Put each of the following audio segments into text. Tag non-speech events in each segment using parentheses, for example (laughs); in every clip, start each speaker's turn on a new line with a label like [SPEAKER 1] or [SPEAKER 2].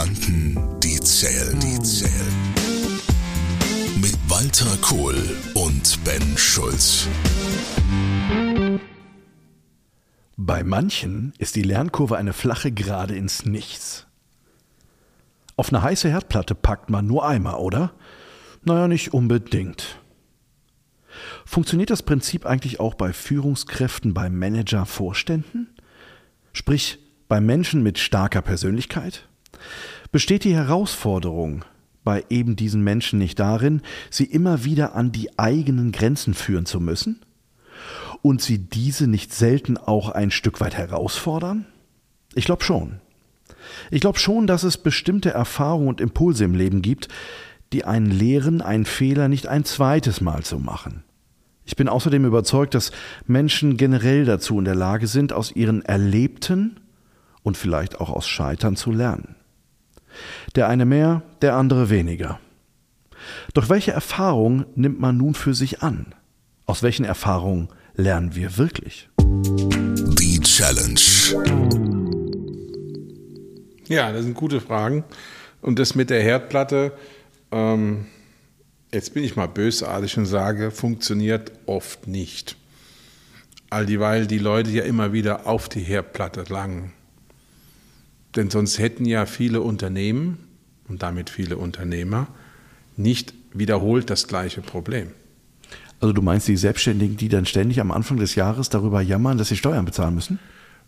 [SPEAKER 1] Gedanken, die zählen, die zählen. Mit Walter Kohl und Ben Schulz.
[SPEAKER 2] Bei manchen ist die Lernkurve eine flache Gerade ins Nichts. Auf eine heiße Herdplatte packt man nur einmal, oder? Naja, nicht unbedingt. Funktioniert das Prinzip eigentlich auch bei Führungskräften, bei Manager, Vorständen? Sprich, bei Menschen mit starker Persönlichkeit? Besteht die Herausforderung bei eben diesen Menschen nicht darin, sie immer wieder an die eigenen Grenzen führen zu müssen? Und sie diese nicht selten auch ein Stück weit herausfordern? Ich glaube schon. Ich glaube schon, dass es bestimmte Erfahrungen und Impulse im Leben gibt, die einen lehren, einen Fehler nicht ein zweites Mal zu machen. Ich bin außerdem überzeugt, dass Menschen generell dazu in der Lage sind, aus ihren Erlebten und vielleicht auch aus Scheitern zu lernen. Der eine mehr, der andere weniger. Doch welche Erfahrung nimmt man nun für sich an? Aus welchen Erfahrungen lernen wir wirklich?
[SPEAKER 1] Die Challenge.
[SPEAKER 3] Ja, das sind gute Fragen. Und das mit der Herdplatte, ähm, jetzt bin ich mal bösartig und sage, funktioniert oft nicht. All dieweil die Leute ja immer wieder auf die Herdplatte langen. Denn sonst hätten ja viele Unternehmen und damit viele Unternehmer nicht wiederholt das gleiche Problem.
[SPEAKER 2] Also du meinst die Selbstständigen, die dann ständig am Anfang des Jahres darüber jammern, dass sie Steuern bezahlen müssen?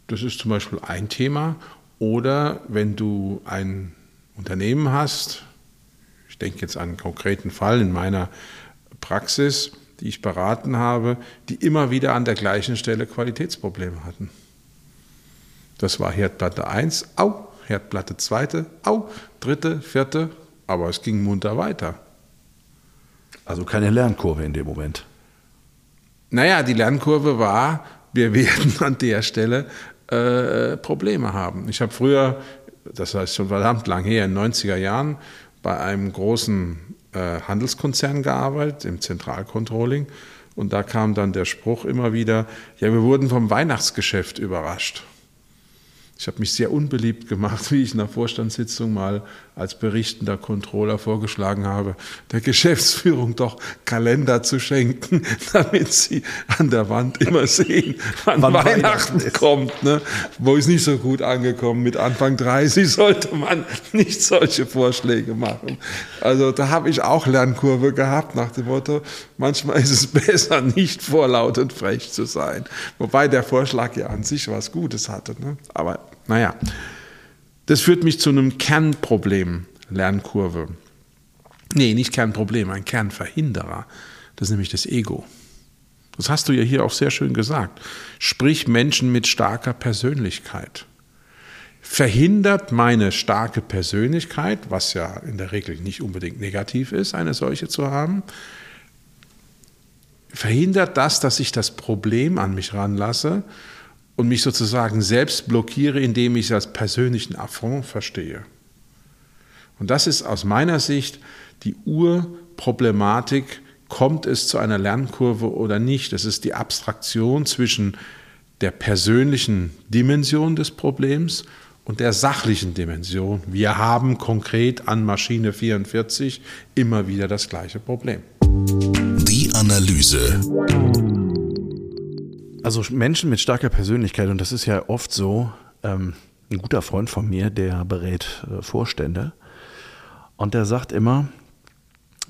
[SPEAKER 3] Das ist zum Beispiel ein Thema. Oder wenn du ein Unternehmen hast, ich denke jetzt an einen konkreten Fall in meiner Praxis, die ich beraten habe, die immer wieder an der gleichen Stelle Qualitätsprobleme hatten. Das war Herdplatte 1, au, Herdplatte 2, au, dritte, vierte, aber es ging munter weiter.
[SPEAKER 2] Also keine Lernkurve in dem Moment.
[SPEAKER 3] Naja, die Lernkurve war, wir (laughs) werden an der Stelle äh, Probleme haben. Ich habe früher, das heißt schon verdammt lang her, in den 90er Jahren, bei einem großen äh, Handelskonzern gearbeitet, im Zentralcontrolling. Und da kam dann der Spruch immer wieder, ja, wir wurden vom Weihnachtsgeschäft überrascht. Ich habe mich sehr unbeliebt gemacht, (laughs) wie ich in der Vorstandssitzung mal als berichtender Controller vorgeschlagen habe, der Geschäftsführung doch Kalender zu schenken, (laughs) damit sie an der Wand immer sehen, wann, wann Weihnachten, Weihnachten kommt. Ne? Wo ist nicht so gut angekommen. Mit Anfang 30 sollte man (laughs) nicht solche Vorschläge machen. Also da habe ich auch Lernkurve gehabt nach dem Motto, manchmal ist es besser, nicht vorlaut und frech zu sein. Wobei der Vorschlag ja an sich was Gutes hatte. Ne? Aber naja, das führt mich zu einem Kernproblem, Lernkurve. Nee, nicht Kernproblem, ein Kernverhinderer. Das ist nämlich das Ego. Das hast du ja hier auch sehr schön gesagt. Sprich Menschen mit starker Persönlichkeit. Verhindert meine starke Persönlichkeit, was ja in der Regel nicht unbedingt negativ ist, eine solche zu haben, verhindert das, dass ich das Problem an mich ranlasse und mich sozusagen selbst blockiere, indem ich es als persönlichen Affront verstehe. Und das ist aus meiner Sicht die Urproblematik, kommt es zu einer Lernkurve oder nicht. Das ist die Abstraktion zwischen der persönlichen Dimension des Problems und der sachlichen Dimension. Wir haben konkret an Maschine 44 immer wieder das gleiche Problem.
[SPEAKER 1] Die Analyse.
[SPEAKER 2] Also Menschen mit starker Persönlichkeit, und das ist ja oft so, ähm, ein guter Freund von mir, der berät äh, Vorstände, und der sagt immer,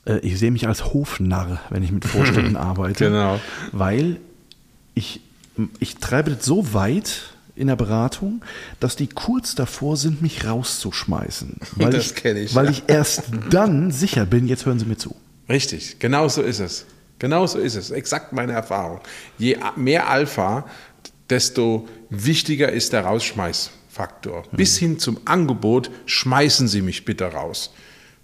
[SPEAKER 2] äh, ich sehe mich als Hofnarr, wenn ich mit Vorständen (laughs) arbeite,
[SPEAKER 3] genau.
[SPEAKER 2] weil ich, ich treibe das so weit in der Beratung, dass die kurz davor sind, mich rauszuschmeißen. (laughs) Weil
[SPEAKER 3] das kenne ich.
[SPEAKER 2] Weil ich erst dann sicher bin, jetzt hören Sie mir zu.
[SPEAKER 3] Richtig, genau so ist es. Genau so ist es. Exakt meine Erfahrung. Je mehr Alpha, desto wichtiger ist der Rausschmeißfaktor. Mhm. Bis hin zum Angebot, schmeißen Sie mich bitte raus.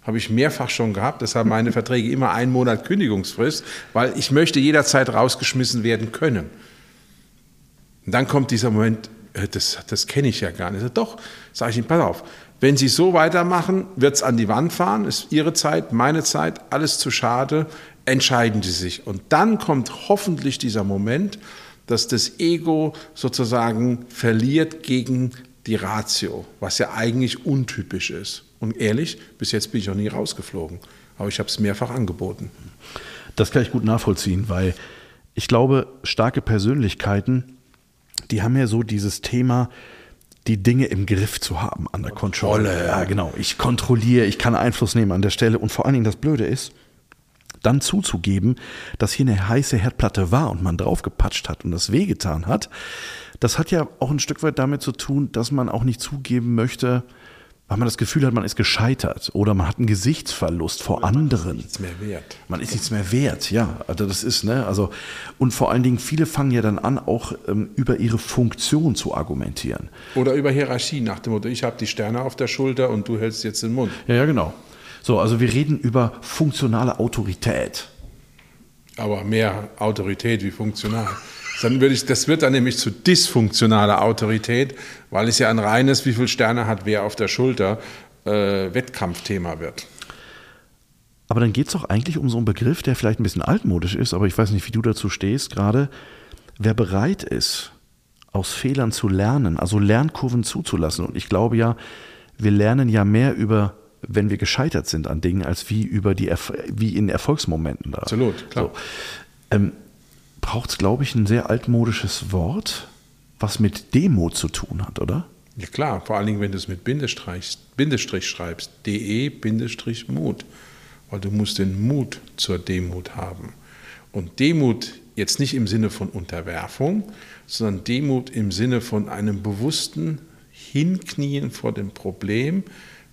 [SPEAKER 3] Habe ich mehrfach schon gehabt. Deshalb meine (laughs) Verträge immer einen Monat Kündigungsfrist, weil ich möchte jederzeit rausgeschmissen werden können. Und dann kommt dieser Moment, äh, das, das kenne ich ja gar nicht. Doch, sage ich Ihnen, pass auf, wenn Sie so weitermachen, wird es an die Wand fahren, ist Ihre Zeit, meine Zeit, alles zu schade entscheiden sie sich. Und dann kommt hoffentlich dieser Moment, dass das Ego sozusagen verliert gegen die Ratio, was ja eigentlich untypisch ist. Und ehrlich, bis jetzt bin ich noch nie rausgeflogen. Aber ich habe es mehrfach angeboten.
[SPEAKER 2] Das kann ich gut nachvollziehen, weil ich glaube, starke Persönlichkeiten, die haben ja so dieses Thema, die Dinge im Griff zu haben an der Kontrolle. Ja, genau. Ich kontrolliere, ich kann Einfluss nehmen an der Stelle. Und vor allen Dingen das Blöde ist, dann zuzugeben, dass hier eine heiße Herdplatte war und man draufgepatscht hat und das wehgetan hat, das hat ja auch ein Stück weit damit zu tun, dass man auch nicht zugeben möchte, weil man das Gefühl hat, man ist gescheitert oder man hat einen Gesichtsverlust vor anderen. Man ist
[SPEAKER 3] nichts mehr wert.
[SPEAKER 2] Man ist nichts mehr wert, ja. Also das ist, ne, also, und vor allen Dingen, viele fangen ja dann an, auch ähm, über ihre Funktion zu argumentieren.
[SPEAKER 3] Oder über Hierarchie, nach dem Motto, ich habe die Sterne auf der Schulter und du hältst jetzt den Mund.
[SPEAKER 2] Ja, ja, genau. So, also wir reden über funktionale Autorität.
[SPEAKER 3] Aber mehr Autorität wie funktional. Dann würde ich, das wird dann nämlich zu dysfunktionaler Autorität, weil es ja ein reines, wie viele Sterne hat wer auf der Schulter, äh, Wettkampfthema wird.
[SPEAKER 2] Aber dann geht es doch eigentlich um so einen Begriff, der vielleicht ein bisschen altmodisch ist, aber ich weiß nicht, wie du dazu stehst gerade. Wer bereit ist, aus Fehlern zu lernen, also Lernkurven zuzulassen. Und ich glaube ja, wir lernen ja mehr über wenn wir gescheitert sind an Dingen, als wie über die Erf wie in Erfolgsmomenten. Da.
[SPEAKER 3] Absolut, klar. So.
[SPEAKER 2] Ähm, Braucht es, glaube ich, ein sehr altmodisches Wort, was mit Demut zu tun hat, oder?
[SPEAKER 3] Ja klar, vor allen Dingen, wenn du es mit Bindestrich, Bindestrich schreibst, de Bindestrich Mut, weil du musst den Mut zur Demut haben. Und Demut jetzt nicht im Sinne von Unterwerfung, sondern Demut im Sinne von einem bewussten Hinknien vor dem Problem,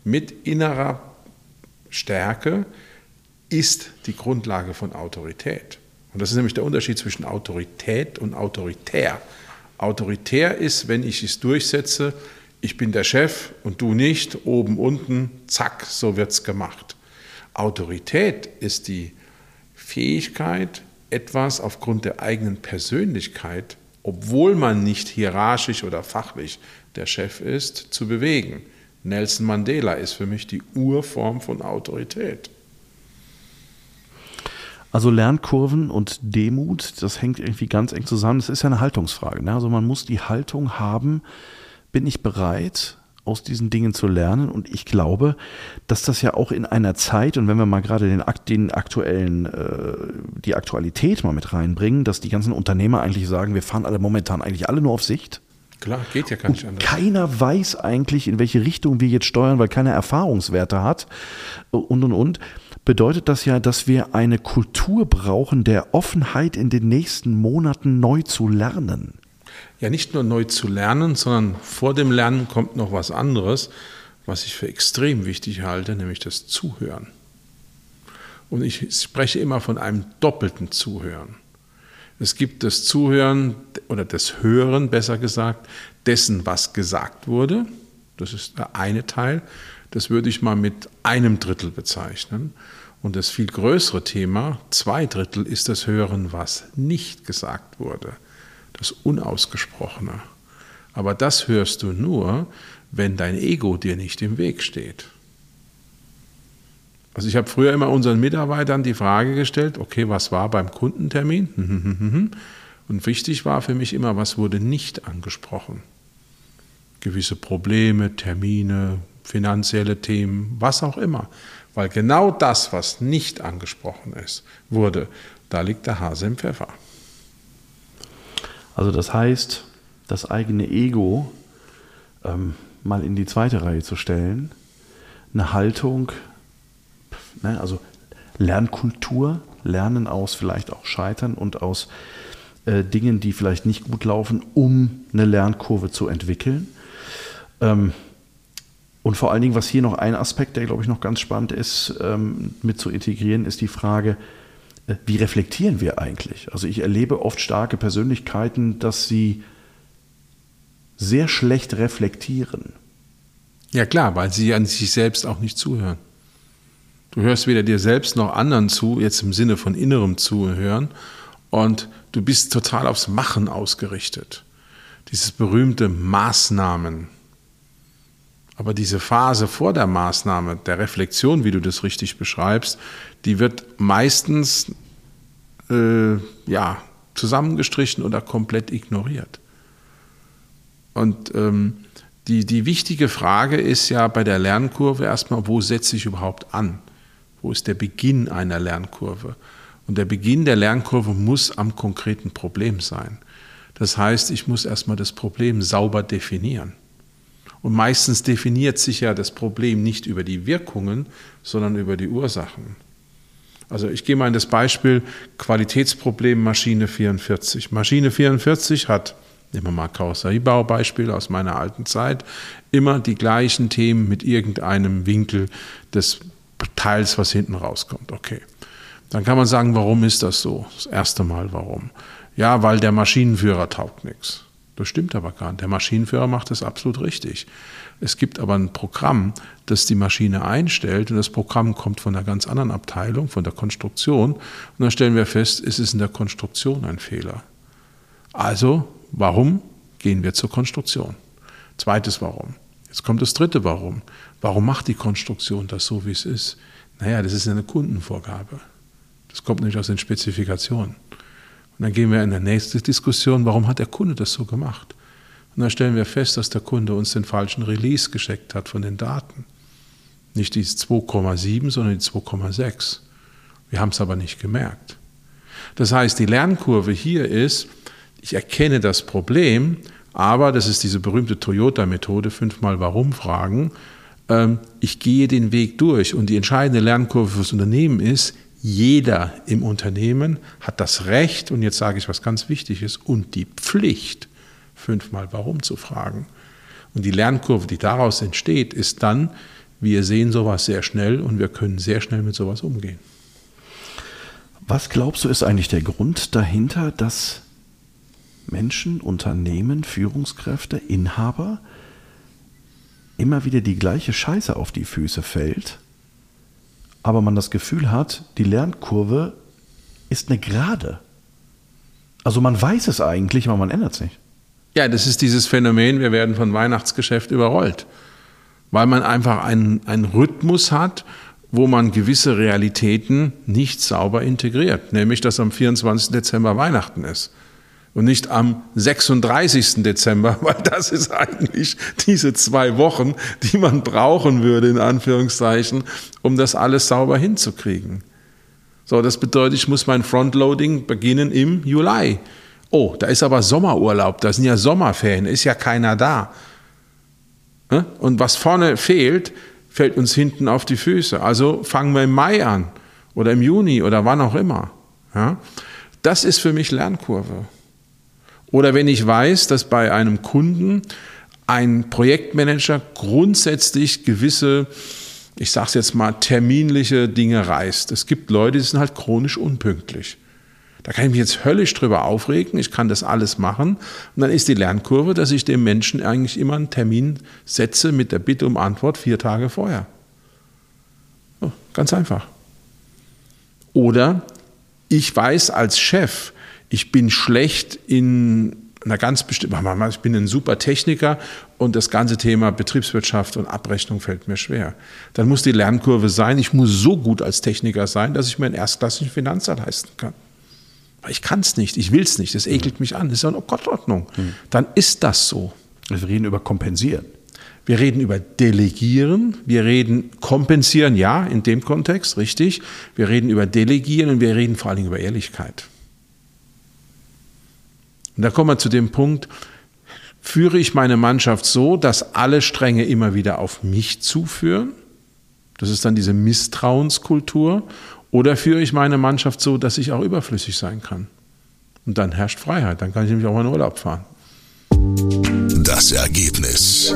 [SPEAKER 3] mit innerer Stärke ist die Grundlage von Autorität. Und das ist nämlich der Unterschied zwischen Autorität und autoritär. Autoritär ist, wenn ich es durchsetze, ich bin der Chef und du nicht, oben, unten, zack, so wird es gemacht. Autorität ist die Fähigkeit, etwas aufgrund der eigenen Persönlichkeit, obwohl man nicht hierarchisch oder fachlich der Chef ist, zu bewegen. Nelson Mandela ist für mich die Urform von Autorität.
[SPEAKER 2] Also Lernkurven und Demut, das hängt irgendwie ganz eng zusammen. Das ist ja eine Haltungsfrage. Ne? Also man muss die Haltung haben, bin ich bereit, aus diesen Dingen zu lernen. Und ich glaube, dass das ja auch in einer Zeit, und wenn wir mal gerade den, den aktuellen, äh, die Aktualität mal mit reinbringen, dass die ganzen Unternehmer eigentlich sagen, wir fahren alle momentan eigentlich alle nur auf Sicht.
[SPEAKER 3] Klar, geht ja gar nicht anders.
[SPEAKER 2] Keiner weiß eigentlich, in welche Richtung wir jetzt steuern, weil keiner Erfahrungswerte hat und und und. Bedeutet das ja, dass wir eine Kultur brauchen der Offenheit in den nächsten Monaten neu zu lernen.
[SPEAKER 3] Ja, nicht nur neu zu lernen, sondern vor dem Lernen kommt noch was anderes, was ich für extrem wichtig halte, nämlich das Zuhören. Und ich spreche immer von einem doppelten Zuhören. Es gibt das Zuhören oder das Hören, besser gesagt, dessen, was gesagt wurde. Das ist der eine Teil. Das würde ich mal mit einem Drittel bezeichnen. Und das viel größere Thema, zwei Drittel, ist das Hören, was nicht gesagt wurde. Das Unausgesprochene. Aber das hörst du nur, wenn dein Ego dir nicht im Weg steht. Also ich habe früher immer unseren Mitarbeitern die Frage gestellt, okay, was war beim Kundentermin? (laughs) Und wichtig war für mich immer, was wurde nicht angesprochen. Gewisse Probleme, Termine, finanzielle Themen, was auch immer. Weil genau das, was nicht angesprochen ist, wurde, da liegt der Hase im Pfeffer.
[SPEAKER 2] Also das heißt, das eigene Ego ähm, mal in die zweite Reihe zu stellen, eine Haltung Ne? Also Lernkultur, Lernen aus vielleicht auch Scheitern und aus äh, Dingen, die vielleicht nicht gut laufen, um eine Lernkurve zu entwickeln. Ähm, und vor allen Dingen, was hier noch ein Aspekt, der glaube ich noch ganz spannend ist, ähm, mit zu integrieren, ist die Frage, äh, wie reflektieren wir eigentlich? Also ich erlebe oft starke Persönlichkeiten, dass sie sehr schlecht reflektieren.
[SPEAKER 3] Ja klar, weil sie an sich selbst auch nicht zuhören. Du hörst weder dir selbst noch anderen zu, jetzt im Sinne von innerem Zuhören. Und du bist total aufs Machen ausgerichtet. Dieses berühmte Maßnahmen. Aber diese Phase vor der Maßnahme, der Reflexion, wie du das richtig beschreibst, die wird meistens äh, ja, zusammengestrichen oder komplett ignoriert. Und ähm, Die, die wichtige Frage ist ja bei der Lernkurve erstmal, wo setze ich überhaupt an? Wo ist der Beginn einer Lernkurve? Und der Beginn der Lernkurve muss am konkreten Problem sein. Das heißt, ich muss erstmal das Problem sauber definieren. Und meistens definiert sich ja das Problem nicht über die Wirkungen, sondern über die Ursachen. Also ich gehe mal in das Beispiel Qualitätsproblem Maschine 44. Maschine 44 hat, nehmen wir mal Karosseriebau-Beispiel aus meiner alten Zeit, immer die gleichen Themen mit irgendeinem Winkel des Teils, was hinten rauskommt. Okay. Dann kann man sagen, warum ist das so? Das erste Mal, warum? Ja, weil der Maschinenführer taugt nichts. Das stimmt aber gar nicht. Der Maschinenführer macht das absolut richtig. Es gibt aber ein Programm, das die Maschine einstellt und das Programm kommt von einer ganz anderen Abteilung, von der Konstruktion. Und dann stellen wir fest, es ist in der Konstruktion ein Fehler. Also, warum gehen wir zur Konstruktion? Zweites Warum. Jetzt kommt das dritte Warum. Warum macht die Konstruktion das so, wie es ist? Naja, das ist eine Kundenvorgabe. Das kommt nämlich aus den Spezifikationen. Und dann gehen wir in der nächste Diskussion, warum hat der Kunde das so gemacht? Und dann stellen wir fest, dass der Kunde uns den falschen Release geschickt hat von den Daten. Nicht die 2,7, sondern die 2,6. Wir haben es aber nicht gemerkt. Das heißt, die Lernkurve hier ist, ich erkenne das Problem, aber das ist diese berühmte Toyota-Methode, fünfmal Warum fragen. Ähm, ich gehe den Weg durch und die entscheidende Lernkurve fürs Unternehmen ist, jeder im Unternehmen hat das Recht, und jetzt sage ich was ganz Wichtiges, und die Pflicht, fünfmal warum zu fragen. Und die Lernkurve, die daraus entsteht, ist dann, wir sehen sowas sehr schnell und wir können sehr schnell mit sowas umgehen.
[SPEAKER 2] Was glaubst du, ist eigentlich der Grund dahinter, dass Menschen, Unternehmen, Führungskräfte, Inhaber immer wieder die gleiche Scheiße auf die Füße fällt aber man das Gefühl hat, die Lernkurve ist eine Gerade. Also man weiß es eigentlich, aber man ändert es nicht.
[SPEAKER 3] Ja, das ist dieses Phänomen, wir werden von Weihnachtsgeschäft überrollt. Weil man einfach einen, einen Rhythmus hat, wo man gewisse Realitäten nicht sauber integriert. Nämlich, dass am 24. Dezember Weihnachten ist und nicht am 36. Dezember, (laughs) weil das ist eigentlich diese zwei Wochen, die man brauchen würde, in Anführungszeichen, um das alles sauber hinzukriegen. So, das bedeutet, ich muss mein Frontloading beginnen im Juli. Oh, da ist aber Sommerurlaub, da sind ja Sommerferien, ist ja keiner da. Und was vorne fehlt, fällt uns hinten auf die Füße. Also fangen wir im Mai an oder im Juni oder wann auch immer. Das ist für mich Lernkurve. Oder wenn ich weiß, dass bei einem Kunden ein Projektmanager grundsätzlich gewisse, ich sage es jetzt mal, terminliche Dinge reißt. Es gibt Leute, die sind halt chronisch unpünktlich. Da kann ich mich jetzt höllisch drüber aufregen, ich kann das alles machen. Und dann ist die Lernkurve, dass ich dem Menschen eigentlich immer einen Termin setze mit der Bitte um Antwort vier Tage vorher. Oh, ganz einfach. Oder ich weiß als Chef, ich bin schlecht in einer ganz bestimmten, ich bin ein super Techniker und das ganze Thema Betriebswirtschaft und Abrechnung fällt mir schwer. Dann muss die Lernkurve sein, ich muss so gut als Techniker sein, dass ich mir einen erstklassigen Finanzer leisten kann. Aber ich kann es nicht, ich will es nicht, das ekelt mich an, das ist ja eine Gottordnung. Hm. Dann ist das so.
[SPEAKER 2] Wir reden über Kompensieren.
[SPEAKER 3] Wir reden über Delegieren, wir reden Kompensieren, ja, in dem Kontext, richtig. Wir reden über Delegieren und wir reden vor allen Dingen über Ehrlichkeit. Und da kommen wir zu dem Punkt, führe ich meine Mannschaft so, dass alle Stränge immer wieder auf mich zuführen? Das ist dann diese Misstrauenskultur. Oder führe ich meine Mannschaft so, dass ich auch überflüssig sein kann? Und dann herrscht Freiheit, dann kann ich nämlich auch mal in Urlaub fahren.
[SPEAKER 1] Das Ergebnis.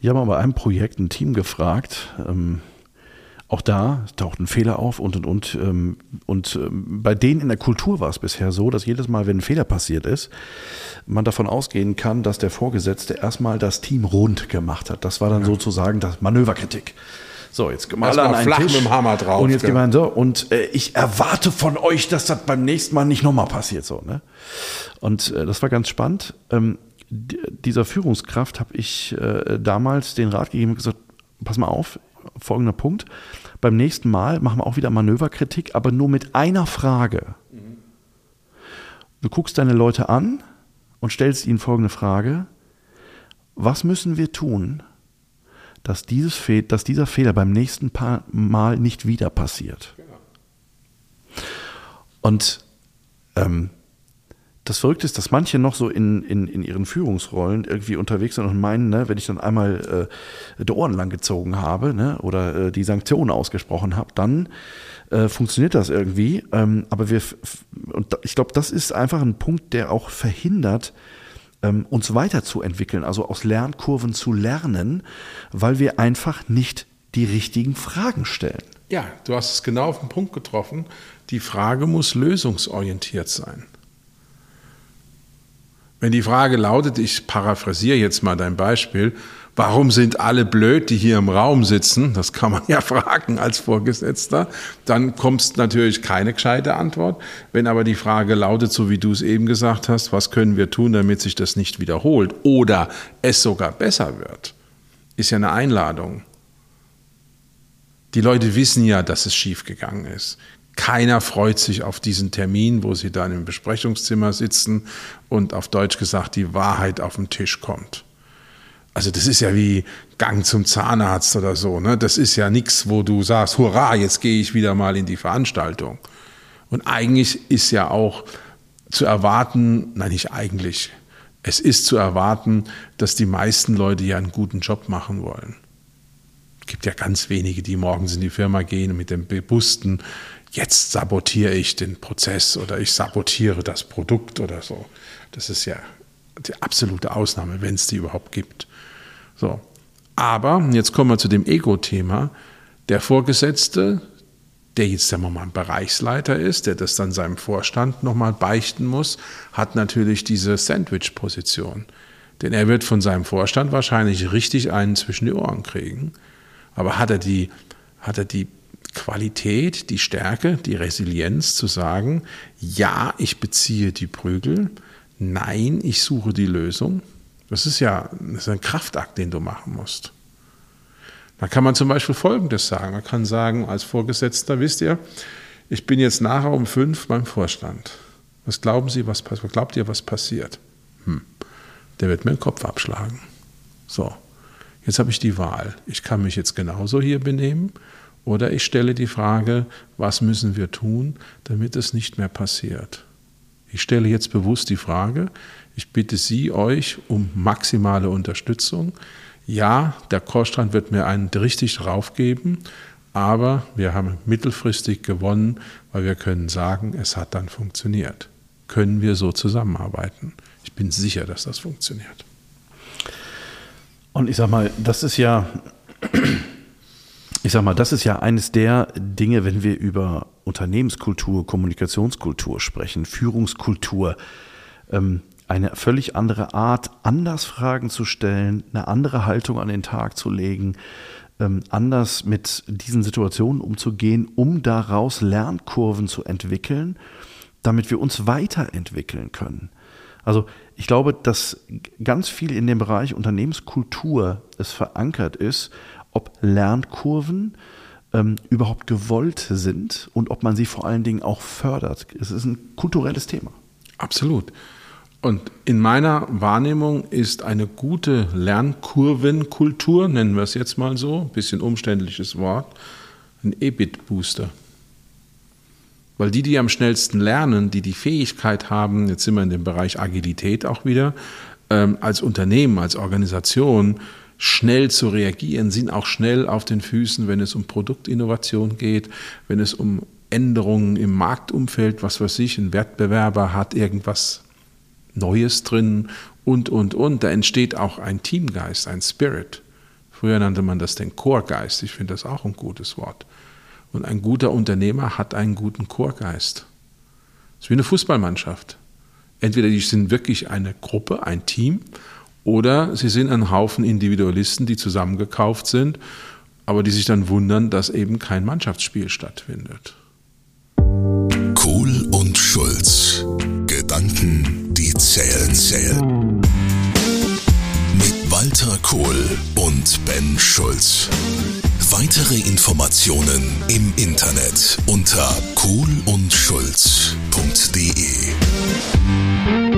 [SPEAKER 2] Ich habe mal bei einem Projekt ein Team gefragt, ähm, auch da taucht ein Fehler auf und und und. Ähm, und ähm, bei denen in der Kultur war es bisher so, dass jedes Mal, wenn ein Fehler passiert ist, man davon ausgehen kann, dass der Vorgesetzte erstmal das Team rund gemacht hat. Das war dann ja. sozusagen das Manöverkritik. So, jetzt
[SPEAKER 3] mal an einen flach Tisch mit dem Hammer drauf.
[SPEAKER 2] Und jetzt ja. so, und äh, ich erwarte von euch, dass das beim nächsten Mal nicht nochmal passiert. So, ne? Und äh, das war ganz spannend. Ähm, dieser Führungskraft habe ich äh, damals den Rat gegeben und gesagt, pass mal auf, folgender Punkt. Beim nächsten Mal machen wir auch wieder Manöverkritik, aber nur mit einer Frage. Du guckst deine Leute an und stellst ihnen folgende Frage. Was müssen wir tun, dass, dieses Fe dass dieser Fehler beim nächsten Mal nicht wieder passiert? Und ähm, das Verrückte ist, dass manche noch so in, in, in ihren Führungsrollen irgendwie unterwegs sind und meinen, ne, wenn ich dann einmal äh, die Ohren lang gezogen habe ne, oder äh, die Sanktionen ausgesprochen habe, dann äh, funktioniert das irgendwie. Ähm, aber wir, und ich glaube, das ist einfach ein Punkt, der auch verhindert, ähm, uns weiterzuentwickeln, also aus Lernkurven zu lernen, weil wir einfach nicht die richtigen Fragen stellen.
[SPEAKER 3] Ja, du hast es genau auf den Punkt getroffen. Die Frage muss lösungsorientiert sein. Wenn die Frage lautet, ich paraphrasiere jetzt mal dein Beispiel, warum sind alle blöd, die hier im Raum sitzen? Das kann man ja (laughs) fragen als Vorgesetzter. Dann kommt natürlich keine gescheite Antwort. Wenn aber die Frage lautet, so wie du es eben gesagt hast, was können wir tun, damit sich das nicht wiederholt oder es sogar besser wird, ist ja eine Einladung. Die Leute wissen ja, dass es schiefgegangen ist. Keiner freut sich auf diesen Termin, wo sie dann im Besprechungszimmer sitzen und auf Deutsch gesagt die Wahrheit auf den Tisch kommt. Also das ist ja wie Gang zum Zahnarzt oder so. Ne? Das ist ja nichts, wo du sagst, hurra, jetzt gehe ich wieder mal in die Veranstaltung. Und eigentlich ist ja auch zu erwarten, nein, nicht eigentlich, es ist zu erwarten, dass die meisten Leute ja einen guten Job machen wollen. Es gibt ja ganz wenige, die morgens in die Firma gehen mit dem bewussten, jetzt sabotiere ich den Prozess oder ich sabotiere das Produkt oder so. Das ist ja die absolute Ausnahme, wenn es die überhaupt gibt. So. Aber, jetzt kommen wir zu dem Ego-Thema, der Vorgesetzte, der jetzt sagen wir mal ein Bereichsleiter ist, der das dann seinem Vorstand nochmal beichten muss, hat natürlich diese Sandwich-Position. Denn er wird von seinem Vorstand wahrscheinlich richtig einen zwischen die Ohren kriegen. Aber hat er die, hat er die Qualität, die Stärke, die Resilienz zu sagen, ja, ich beziehe die Prügel, nein, ich suche die Lösung. Das ist ja das ist ein Kraftakt, den du machen musst. Da kann man zum Beispiel Folgendes sagen. Man kann sagen, als Vorgesetzter, wisst ihr, ich bin jetzt nachher um fünf beim Vorstand. Was glauben Sie, was, was glaubt ihr, was passiert? Hm, der wird mir den Kopf abschlagen. So, jetzt habe ich die Wahl. Ich kann mich jetzt genauso hier benehmen oder ich stelle die Frage, was müssen wir tun, damit es nicht mehr passiert? Ich stelle jetzt bewusst die Frage, ich bitte Sie, euch um maximale Unterstützung. Ja, der Korstrand wird mir einen richtig drauf geben, aber wir haben mittelfristig gewonnen, weil wir können sagen, es hat dann funktioniert. Können wir so zusammenarbeiten? Ich bin sicher, dass das funktioniert.
[SPEAKER 2] Und ich sage mal, das ist ja ich sag mal, das ist ja eines der Dinge, wenn wir über Unternehmenskultur, Kommunikationskultur sprechen, Führungskultur, ähm, eine völlig andere Art, anders Fragen zu stellen, eine andere Haltung an den Tag zu legen, ähm, anders mit diesen Situationen umzugehen, um daraus Lernkurven zu entwickeln, damit wir uns weiterentwickeln können. Also ich glaube, dass ganz viel in dem Bereich Unternehmenskultur es verankert ist ob Lernkurven ähm, überhaupt gewollt sind und ob man sie vor allen Dingen auch fördert. Es ist ein kulturelles Thema.
[SPEAKER 3] Absolut. Und in meiner Wahrnehmung ist eine gute Lernkurvenkultur, nennen wir es jetzt mal so, ein bisschen umständliches Wort, ein EBIT-Booster. Weil die, die am schnellsten lernen, die die Fähigkeit haben, jetzt sind wir in dem Bereich Agilität auch wieder, ähm, als Unternehmen, als Organisation schnell zu reagieren, sind auch schnell auf den Füßen, wenn es um Produktinnovation geht, wenn es um Änderungen im Marktumfeld, was weiß ich, ein Wettbewerber hat irgendwas Neues drin und, und, und. Da entsteht auch ein Teamgeist, ein Spirit. Früher nannte man das den Chorgeist. Ich finde das auch ein gutes Wort. Und ein guter Unternehmer hat einen guten Chorgeist. Das ist wie eine Fußballmannschaft. Entweder die sind wirklich eine Gruppe, ein Team, oder sie sind ein Haufen Individualisten, die zusammengekauft sind, aber die sich dann wundern, dass eben kein Mannschaftsspiel stattfindet.
[SPEAKER 1] Kohl und Schulz. Gedanken, die zählen, zählen. Mit Walter Kohl und Ben Schulz. Weitere Informationen im Internet unter kohlundschulz.de.